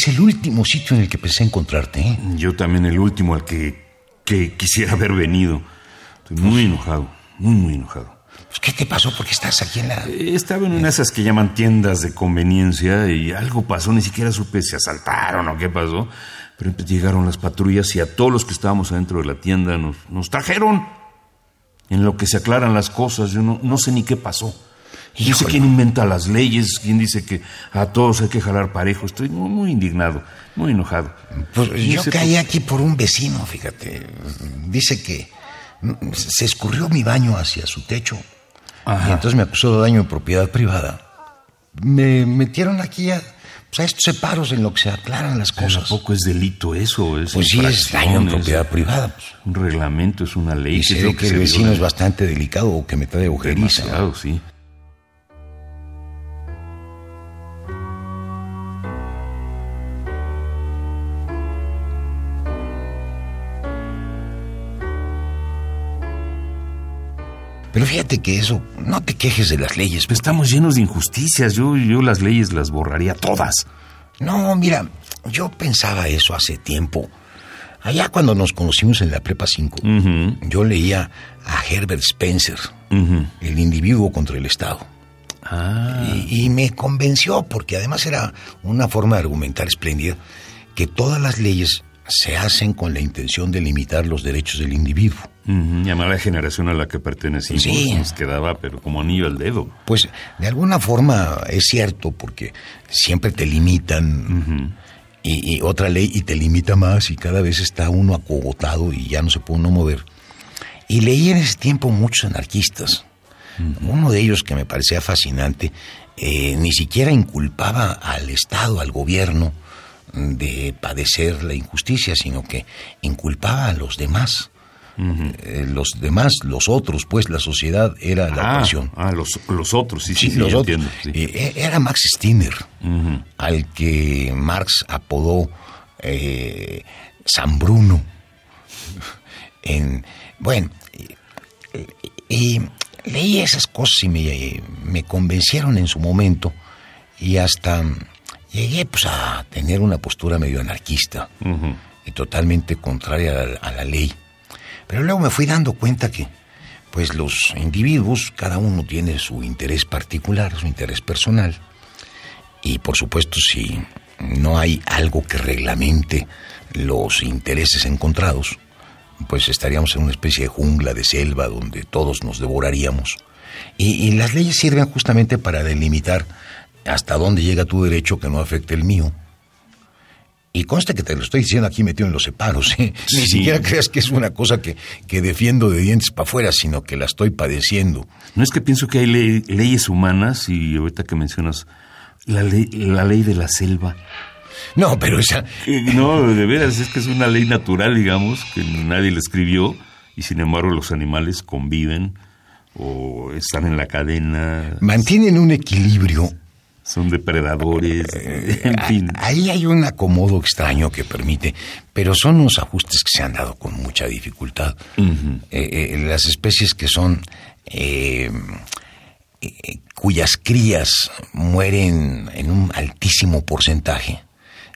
Es el último sitio en el que pensé encontrarte. ¿eh? Yo también el último al que, que quisiera haber venido. Estoy muy enojado, muy, muy enojado. Pues, ¿Qué te pasó? ¿Por qué estás aquí en la...? Eh, Estaba en una de esas que llaman tiendas de conveniencia y algo pasó, ni siquiera supe si asaltaron o qué pasó. Pero entonces llegaron las patrullas y a todos los que estábamos adentro de la tienda nos, nos trajeron. En lo que se aclaran las cosas, yo no, no sé ni qué pasó. Sé Híjole. quién inventa las leyes, quién dice que a todos hay que jalar parejo. Estoy muy, indignado, muy enojado. Pues yo sé caí por- aquí por un vecino, fíjate. Dice que se escurrió mi baño hacia su techo. Ajá. Y entonces me acusó de daño en propiedad privada. Me metieron aquí a, pues, a estos separos en lo que se aclaran las cosas. ¿a poco es delito eso? Es Pues sí, es daño en propiedad privada. pues. Un reglamento, es una ley. Y ¿qué se es lo ve que el vecino es bastante delicado o que me trae agujeriza. Demasiado, sí. Fíjate que eso, no te quejes de las leyes. Pues estamos llenos de injusticias. Yo, yo las leyes las borraría todas. No, mira, yo pensaba eso hace tiempo. Allá cuando nos conocimos en la Prepa 5, Ujú, yo leía a Herbert Spencer. El individuo contra el Estado. Ah, Y, y me convenció, porque además era una forma de argumentar espléndida, que todas las leyes se hacen con la intención de limitar los derechos del individuo. Llamar a la generación a la que pertenecimos Sí. nos quedaba, pero como anillo al dedo. Pues de alguna forma es cierto, porque siempre te limitan y, y otra ley y te limita más y cada vez está uno acogotado y ya no se puede uno mover. Y leí en ese tiempo muchos anarquistas. Uno de ellos que me parecía fascinante, eh, ni siquiera inculpaba al Estado, al gobierno, de padecer la injusticia, sino que inculpaba a los demás. Eh, los demás, los otros, pues la sociedad era la ah, opresión. ah, los, los otros, sí, sí, los otros. entiendo. sí. Eh, Era Max Stirner, al que Marx apodó eh, San Bruno. En, bueno, y, y leí esas cosas y me, me convencieron en su momento y hasta llegué pues, a tener una postura medio anarquista y totalmente contraria a la, a la ley. Pero luego me fui dando cuenta que, pues los individuos, cada uno tiene su interés particular, su interés personal. Y por supuesto, si no hay algo que reglamente los intereses encontrados, pues estaríamos en una especie de jungla, de selva, donde todos nos devoraríamos. Y, y las leyes sirven justamente para delimitar hasta dónde llega tu derecho que no afecte el mío. Y consta que te lo estoy diciendo aquí metido en los separos. ¿eh? Ni Sí. siquiera creas que es una cosa que, que defiendo de dientes para afuera, sino que la estoy padeciendo. No es que pienso que hay ley- leyes humanas y ahorita que mencionas la ley, la ley de la selva. No, pero esa... No, de veras, es que es una ley natural, digamos, que nadie la escribió y sin embargo los animales conviven o están en la cadena, Mantienen un equilibrio. Son depredadores, Eh, en fin. Ahí hay un acomodo extraño que permite, pero son unos ajustes que se han dado con mucha dificultad. Eh, eh, las especies que son eh, cuyas crías mueren en un altísimo porcentaje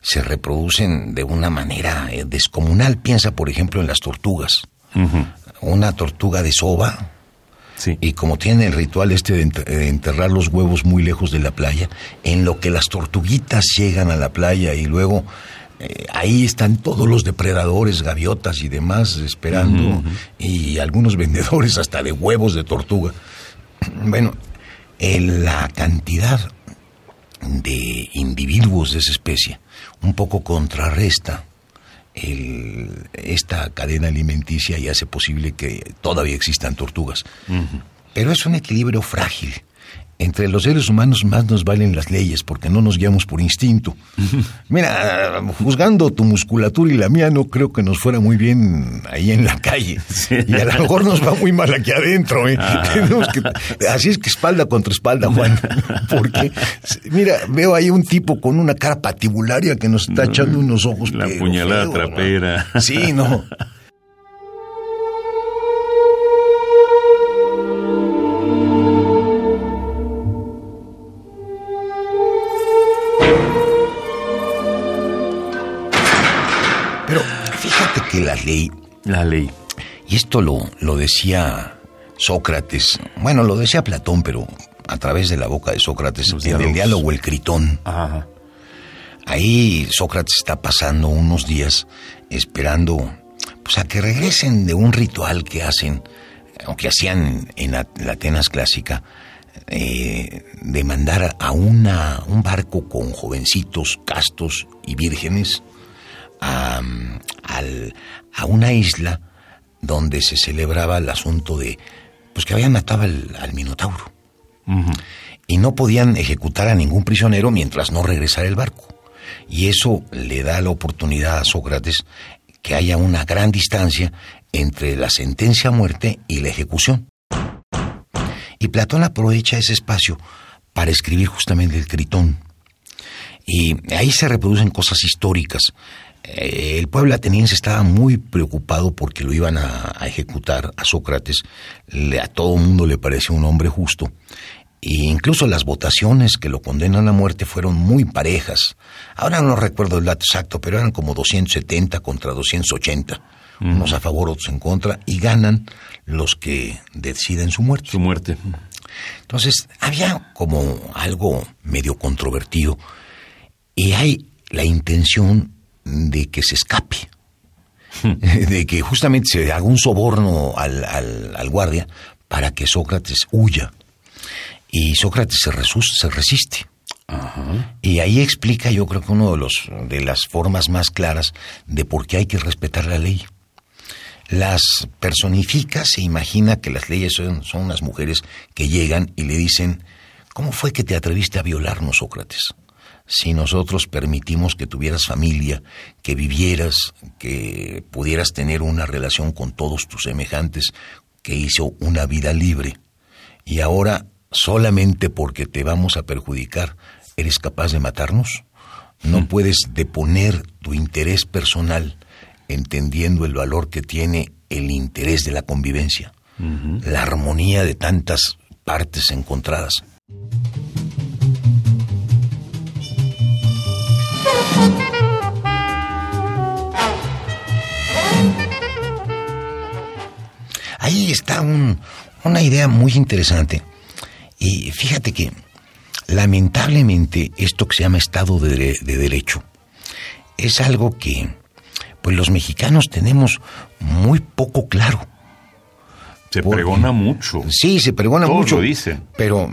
se reproducen de una manera descomunal. Piensa, por ejemplo, en las tortugas. Una tortuga de soba, Sí. y como tiene el ritual este de ent- de enterrar los huevos muy lejos de la playa, en lo que las tortuguitas llegan a la playa y luego eh, ahí están todos los depredadores, gaviotas y demás esperando, y algunos vendedores hasta de huevos de tortuga. Bueno, eh, la cantidad de individuos de esa especie un poco contrarresta esta cadena alimenticia y hace posible que todavía existan tortugas. Pero es un equilibrio frágil entre los seres humanos más nos valen las leyes porque no nos guiamos por instinto. Mira, juzgando tu musculatura y la mía, no creo que nos fuera muy bien ahí en la calle. Y a lo mejor nos va muy mal aquí adentro. ¿eh? Ah. así es que espalda contra espalda, Juan. Porque, mira, veo ahí un tipo con una cara patibularia que nos está echando unos ojos. La puñalada trapera. Sí, no. La ley. La ley. Y esto lo, lo decía Sócrates. Bueno, lo decía Platón, pero a través de la boca de Sócrates, en el diálogo El Critón. Ahí Sócrates está pasando unos días esperando pues a que regresen de un ritual que hacen, o que hacían en la, Atenas clásica, eh, de mandar a una, un barco con jovencitos, castos y vírgenes a, a una isla donde se celebraba el asunto de pues que habían matado al, Minotauro. Y no podían ejecutar a ningún prisionero mientras no regresara el barco. Y eso le da la oportunidad a Sócrates que haya una gran distancia entre la sentencia a muerte y la ejecución. Y Platón aprovecha ese espacio para escribir justamente el Critón. Y ahí se reproducen cosas históricas el pueblo ateniense estaba muy preocupado porque lo iban a, ejecutar a Sócrates. a todo el mundo le pareció un hombre justo. E incluso las votaciones que lo condenan a muerte fueron muy parejas. Ahora no recuerdo el dato exacto, pero eran como 270 contra 280. Unos a favor, otros en contra, y ganan los que deciden su muerte. Su muerte. Entonces, había como algo medio controvertido. Y hay la intención de que se escape, de que justamente se haga un soborno al, al, guardia para que Sócrates huya. Y Sócrates se, se resiste. Y ahí explica, yo creo que uno de, los, de las formas más claras de por qué hay que respetar la ley. Las personifica, se imagina que las leyes son, son unas mujeres que llegan y le dicen, ¿cómo fue que te atreviste a violarnos, Sócrates? Si nosotros permitimos que tuvieras familia, que vivieras, que pudieras tener una relación con todos tus semejantes, que hizo una vida libre. Y ahora, solamente porque te vamos a perjudicar, ¿eres capaz de matarnos? No mm. puedes deponer tu interés personal entendiendo el valor que tiene el interés de la convivencia, la armonía de tantas partes encontradas. Ahí está una idea muy interesante. Y fíjate que lamentablemente esto que se llama Estado de, Derecho es algo que pues los mexicanos tenemos muy poco claro. Se pregona mucho. Sí, se pregona mucho. Lo dicen. Pero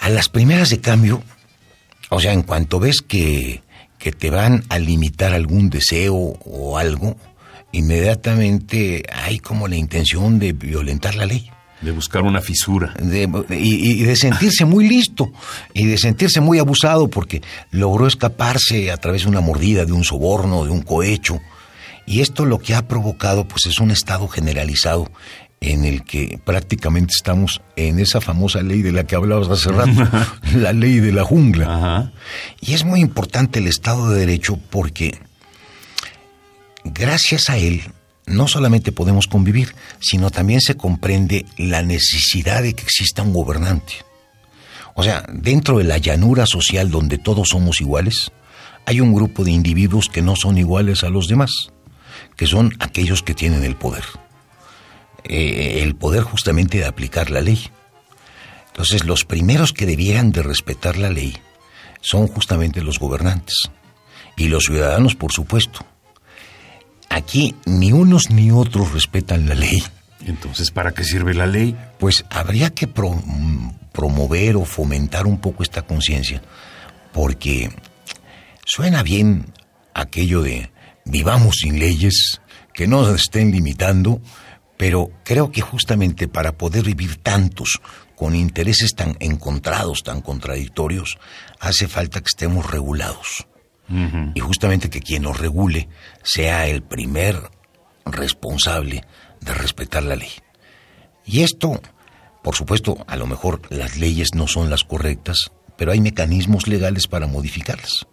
a las primeras de cambio, o sea, en cuanto ves que, que te van a limitar algún deseo o algo, inmediatamente hay como la intención de violentar la ley. De buscar una fisura. y, de sentirse muy listo y de sentirse muy abusado porque logró escaparse a través de una mordida, de un soborno, de un cohecho. Y esto lo que ha provocado pues es un estado generalizado en el que prácticamente estamos en esa famosa ley de la que hablabas hace rato, la ley de la jungla. Y es muy importante el Estado de Derecho porque gracias a él no solamente podemos convivir, sino también se comprende la necesidad de que exista un gobernante. O sea, dentro de la llanura social donde todos somos iguales, hay un grupo de individuos que no son iguales a los demás, que son aquellos que tienen el poder. Eh, el poder justamente de aplicar la ley. Entonces, los primeros que debieran de respetar la ley son justamente los gobernantes y los ciudadanos, por supuesto. Aquí ni unos ni otros respetan la ley. Entonces, ¿para qué sirve la ley? Pues habría que promover o fomentar un poco esta conciencia, porque suena bien aquello de vivamos sin leyes, que no nos estén limitando, pero creo que justamente para poder vivir tantos con intereses tan encontrados, tan contradictorios, hace falta que estemos regulados. Y justamente que quien nos regule sea el primer responsable de respetar la ley. Y esto, por supuesto, a lo mejor las leyes no son las correctas, pero hay mecanismos legales para modificarlas.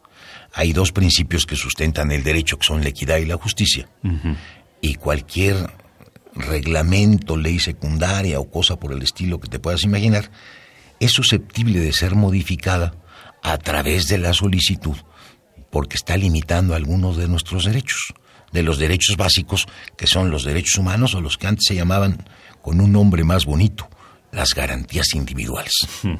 Hay dos principios que sustentan el derecho, que son la equidad y la justicia. Y cualquier reglamento, ley secundaria o cosa por el estilo que te puedas imaginar, es susceptible de ser modificada a través de la solicitud, porque está limitando algunos de nuestros derechos, de los derechos básicos, que son los derechos humanos o los que antes se llamaban con un nombre más bonito, las garantías individuales. Hmm.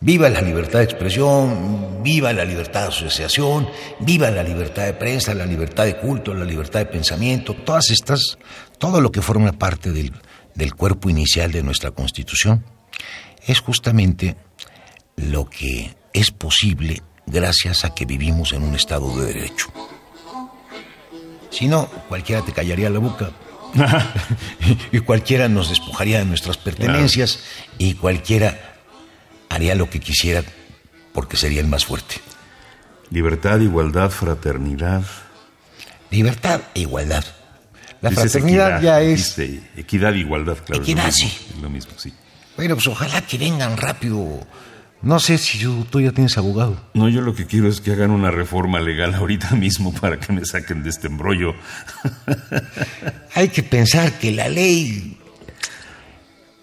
Viva la libertad de expresión, viva la libertad de asociación, viva la libertad de prensa, la libertad de culto, la libertad de pensamiento, todas estas, todo lo que forma parte del, del cuerpo inicial de nuestra Constitución, es justamente lo que es posible gracias a que vivimos en un Estado de Derecho. Si no, cualquiera te callaría la boca y cualquiera nos despojaría de nuestras pertenencias y cualquiera haría lo que quisiera porque sería el más fuerte. Libertad, igualdad, fraternidad. Libertad e igualdad. La fraternidad ya es... equidad e igualdad, claro. Equidad, sí. Es lo mismo, sí. Bueno, pues ojalá que vengan rápido. No sé si tú ya tienes abogado. No, yo lo que quiero es que hagan una reforma legal ahorita mismo para que me saquen de este embrollo. Hay que pensar que la ley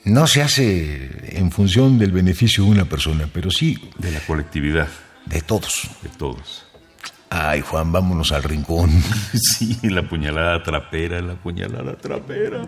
no se hace en función del beneficio de una persona, pero sí... De la colectividad. De todos. De todos. Ay, Juan, vámonos al rincón. Sí, la puñalada trapera, la puñalada trapera.